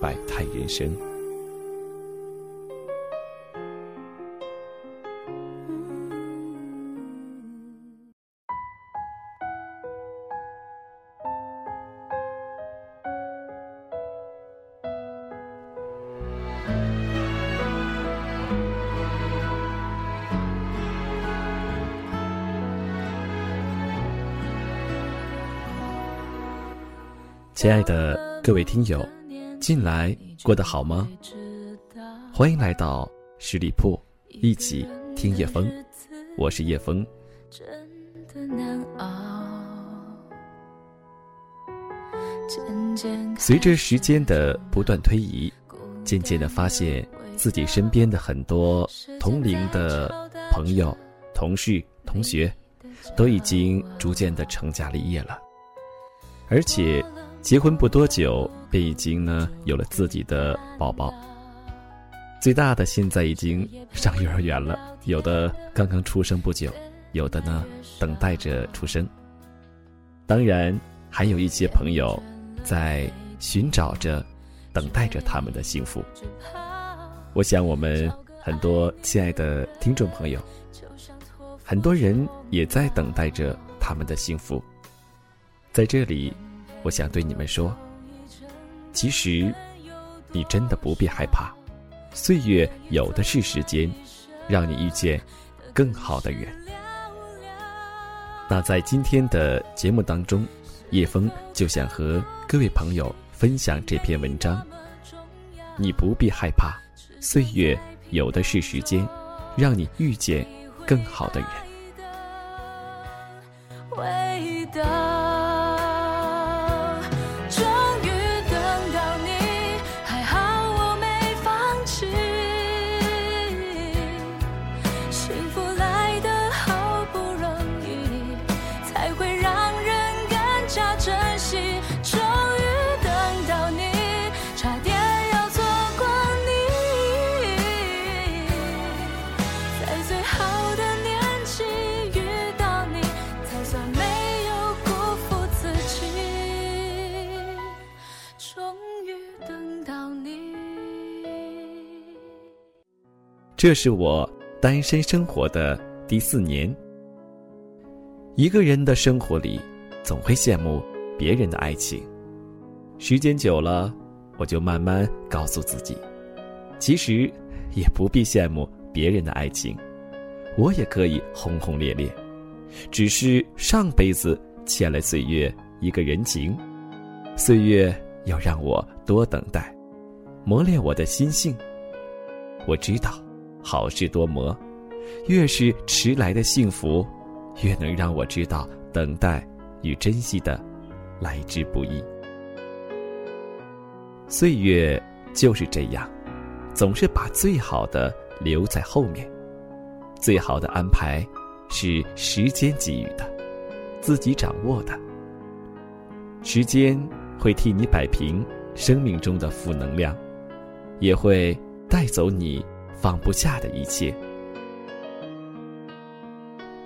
百态人生。亲爱的各位听友。近来过得好吗？欢迎来到十里铺，一起听叶风。我是叶风。随着时间的不断推移，渐渐的发现自己身边的很多同龄的朋友、同事、同学，都已经逐渐的成家立业了，而且。结婚不多久，便已经呢有了自己的宝宝。最大的现在已经上幼儿园了，有的刚刚出生不久，有的呢等待着出生。当然，还有一些朋友在寻找着、等待着他们的幸福。我想，我们很多亲爱的听众朋友，很多人也在等待着他们的幸福。在这里。我想对你们说，其实，你真的不必害怕，岁月有的是时间，让你遇见更好的人。那在今天的节目当中，叶枫就想和各位朋友分享这篇文章。你不必害怕，岁月有的是时间，让你遇见更好的人。这是我单身生活的第四年。一个人的生活里，总会羡慕别人的爱情。时间久了，我就慢慢告诉自己，其实也不必羡慕别人的爱情，我也可以轰轰烈烈。只是上辈子欠了岁月一个人情，岁月要让我多等待，磨练我的心性。我知道。好事多磨，越是迟来的幸福，越能让我知道等待与珍惜的来之不易。岁月就是这样，总是把最好的留在后面。最好的安排是时间给予的，自己掌握的。时间会替你摆平生命中的负能量，也会带走你。放不下的一切，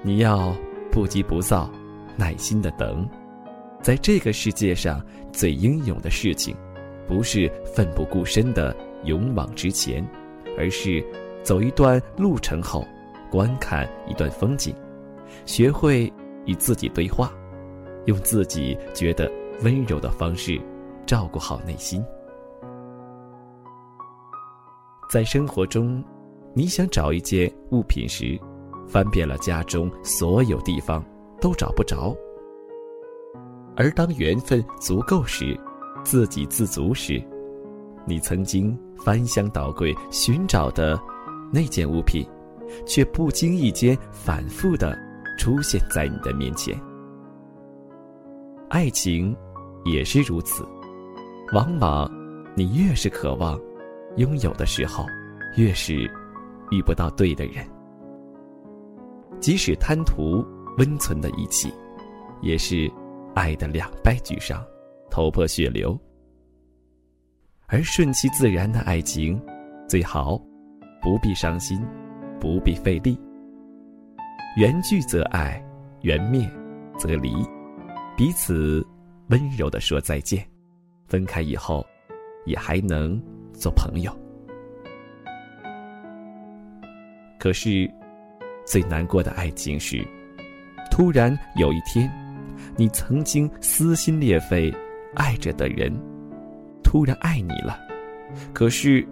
你要不急不躁，耐心的等。在这个世界上，最英勇的事情，不是奋不顾身的勇往直前，而是走一段路程后，观看一段风景，学会与自己对话，用自己觉得温柔的方式，照顾好内心。在生活中，你想找一件物品时，翻遍了家中所有地方都找不着；而当缘分足够时，自给自足时，你曾经翻箱倒柜寻找的那件物品，却不经意间反复的出现在你的面前。爱情也是如此，往往你越是渴望拥有的时候，越是遇不到对的人。即使贪图温存的一起，也是爱的两败俱伤，头破血流。而顺其自然的爱情，最好不必伤心，不必费力。缘聚则爱，缘灭则离，彼此温柔的说再见。分开以后，也还能做朋友。可是，最难过的爱情是，突然有一天，你曾经撕心裂肺爱着的人，突然爱你了，可是，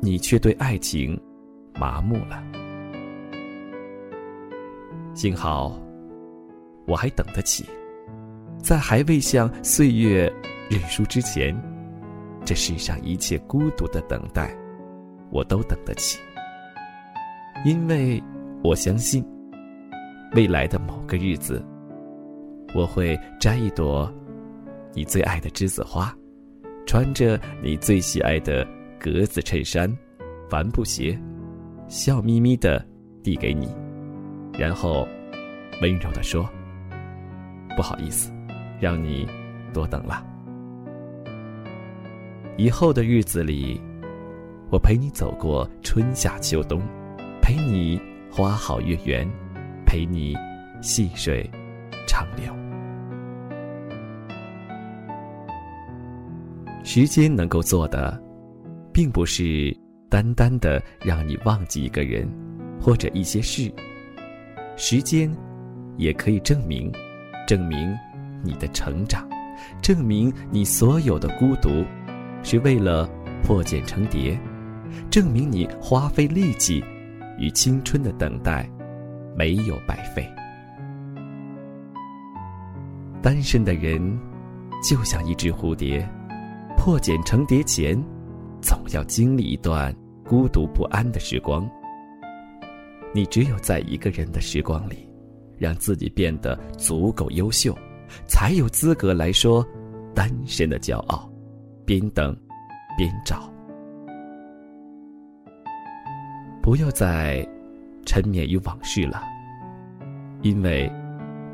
你却对爱情麻木了。幸好，我还等得起，在还未向岁月。认输之前，这世上一切孤独的等待，我都等得起。因为我相信，未来的某个日子，我会摘一朵你最爱的栀子花，穿着你最喜爱的格子衬衫、帆布鞋，笑眯眯的递给你，然后温柔的说：“不好意思，让你多等了。”以后的日子里，我陪你走过春夏秋冬，陪你花好月圆，陪你细水长流。时间能够做的，并不是单单的让你忘记一个人或者一些事，时间也可以证明，证明你的成长，证明你所有的孤独。是为了破茧成蝶，证明你花费力气与青春的等待没有白费。单身的人就像一只蝴蝶，破茧成蝶前，总要经历一段孤独不安的时光。你只有在一个人的时光里，让自己变得足够优秀，才有资格来说单身的骄傲。边等，边找，不要再沉湎于往事了，因为，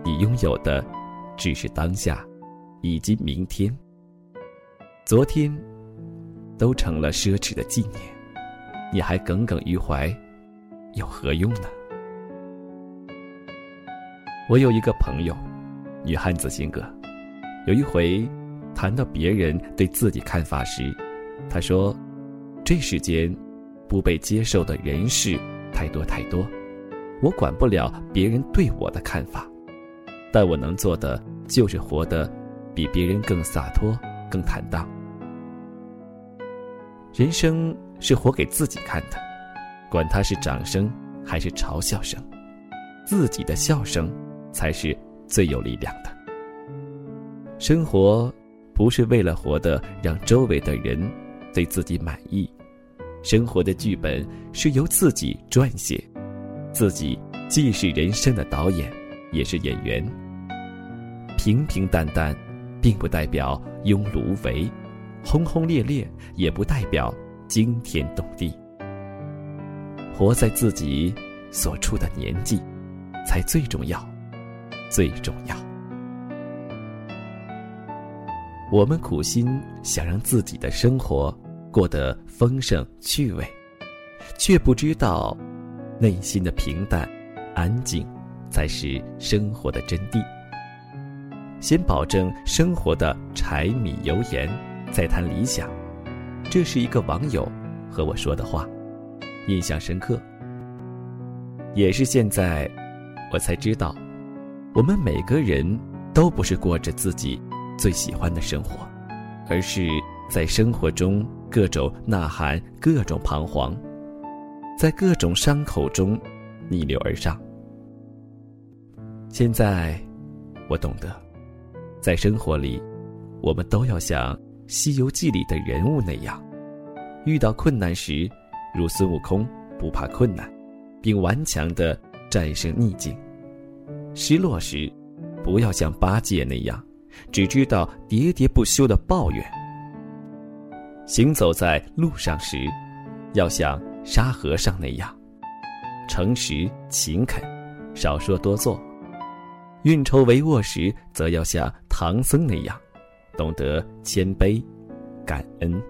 你拥有的只是当下，以及明天。昨天，都成了奢侈的纪念，你还耿耿于怀，有何用呢？我有一个朋友，女汉子性格，有一回。谈到别人对自己看法时，他说：“这世间不被接受的人事太多太多，我管不了别人对我的看法，但我能做的就是活得比别人更洒脱、更坦荡。人生是活给自己看的，管他是掌声还是嘲笑声，自己的笑声才是最有力量的。生活。”不是为了活得让周围的人对自己满意，生活的剧本是由自己撰写，自己既是人生的导演，也是演员。平平淡淡，并不代表庸碌无为；轰轰烈烈，也不代表惊天动地。活在自己所处的年纪，才最重要，最重要。我们苦心想让自己的生活过得丰盛趣味，却不知道，内心的平淡、安静，才是生活的真谛。先保证生活的柴米油盐，再谈理想。这是一个网友和我说的话，印象深刻。也是现在，我才知道，我们每个人都不是过着自己。最喜欢的生活，而是在生活中各种呐喊、各种彷徨，在各种伤口中逆流而上。现在，我懂得，在生活里，我们都要像《西游记》里的人物那样，遇到困难时，如孙悟空不怕困难，并顽强的战胜逆境；失落时，不要像八戒那样。只知道喋喋不休的抱怨。行走在路上时，要像沙和尚那样，诚实勤恳，少说多做；运筹帷幄时，则要像唐僧那样，懂得谦卑、感恩。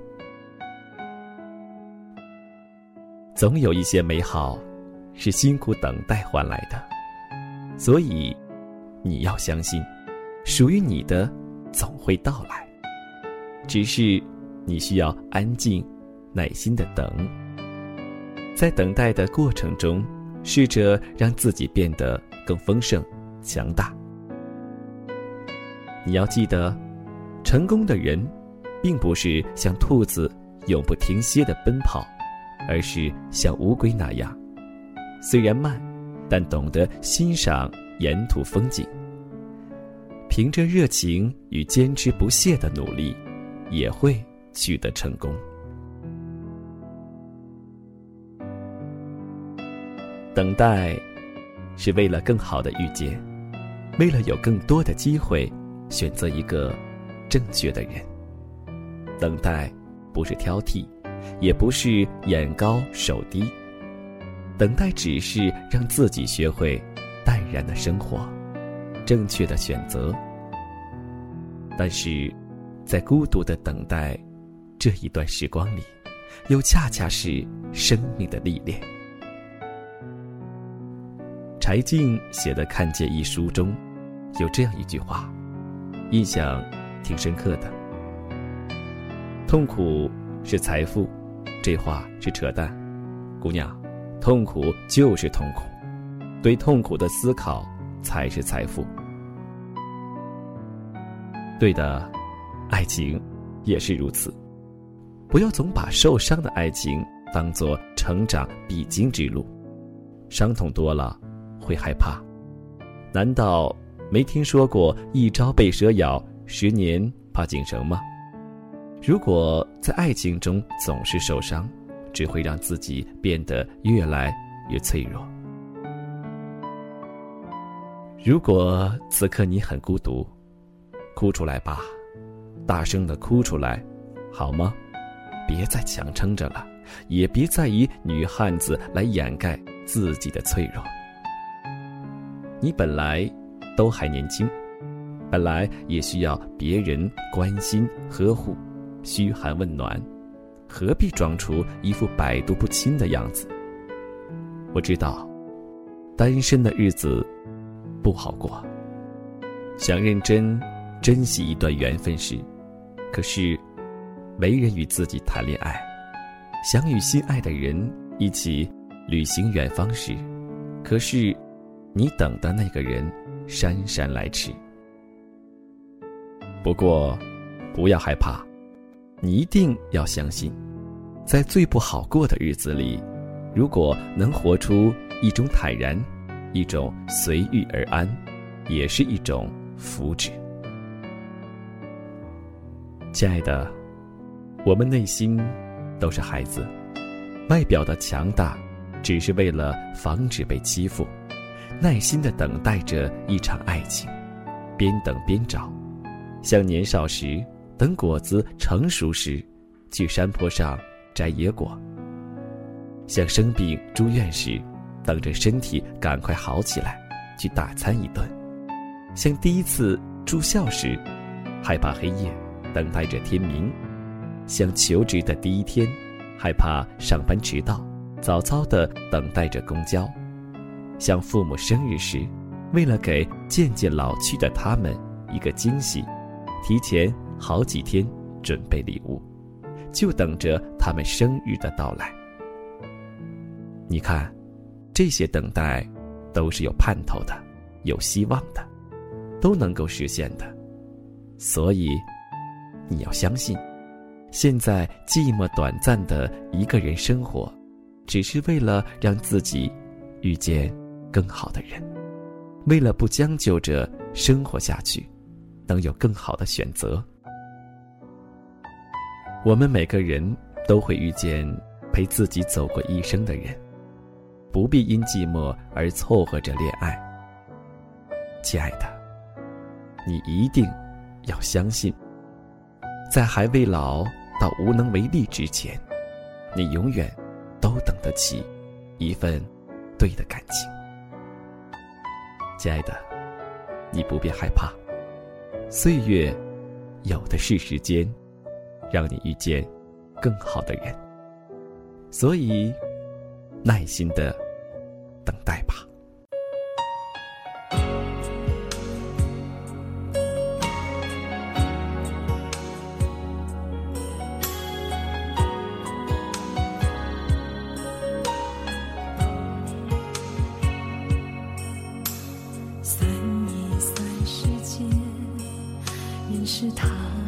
总有一些美好，是辛苦等待换来的，所以，你要相信，属于你的总会到来。只是，你需要安静、耐心的等。在等待的过程中，试着让自己变得更丰盛、强大。你要记得，成功的人，并不是像兔子永不停歇的奔跑。而是像乌龟那样，虽然慢，但懂得欣赏沿途风景。凭着热情与坚持不懈的努力，也会取得成功。等待，是为了更好的遇见，为了有更多的机会选择一个正确的人。等待，不是挑剔。也不是眼高手低，等待只是让自己学会淡然的生活，正确的选择。但是，在孤独的等待这一段时光里，又恰恰是生命的历练。柴静写的《看见》一书中，有这样一句话，印象挺深刻的：痛苦。是财富，这话是扯淡。姑娘，痛苦就是痛苦，对痛苦的思考才是财富。对的，爱情也是如此。不要总把受伤的爱情当做成长必经之路，伤痛多了会害怕。难道没听说过“一朝被蛇咬，十年怕井绳”吗？如果在爱情中总是受伤，只会让自己变得越来越脆弱。如果此刻你很孤独，哭出来吧，大声的哭出来，好吗？别再强撑着了，也别再以女汉子来掩盖自己的脆弱。你本来都还年轻，本来也需要别人关心呵护。嘘寒问暖，何必装出一副百毒不侵的样子？我知道，单身的日子不好过。想认真珍惜一段缘分时，可是没人与自己谈恋爱；想与心爱的人一起旅行远方时，可是你等的那个人姗姗来迟。不过，不要害怕。你一定要相信，在最不好过的日子里，如果能活出一种坦然，一种随遇而安，也是一种福祉。亲爱的，我们内心都是孩子，外表的强大，只是为了防止被欺负，耐心的等待着一场爱情，边等边找，像年少时。等果子成熟时，去山坡上摘野果；像生病住院时，等着身体赶快好起来，去大餐一顿；像第一次住校时，害怕黑夜，等待着天明；像求职的第一天，害怕上班迟到，早早的等待着公交；像父母生日时，为了给渐渐老去的他们一个惊喜，提前。好几天准备礼物，就等着他们生日的到来。你看，这些等待都是有盼头的，有希望的，都能够实现的。所以，你要相信，现在寂寞短暂的一个人生活，只是为了让自己遇见更好的人，为了不将就着生活下去，能有更好的选择。我们每个人都会遇见陪自己走过一生的人，不必因寂寞而凑合着恋爱。亲爱的，你一定要相信，在还未老到无能为力之前，你永远都等得起一份对的感情。亲爱的，你不必害怕，岁月有的是时间，让你遇见更好的人。所以，耐心的等待吧。是他。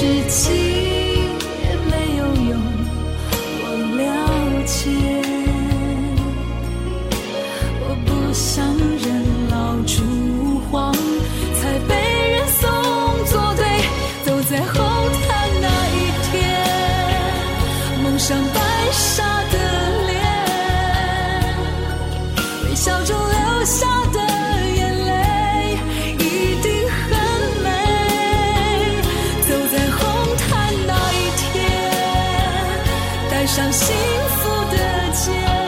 十七幸福的家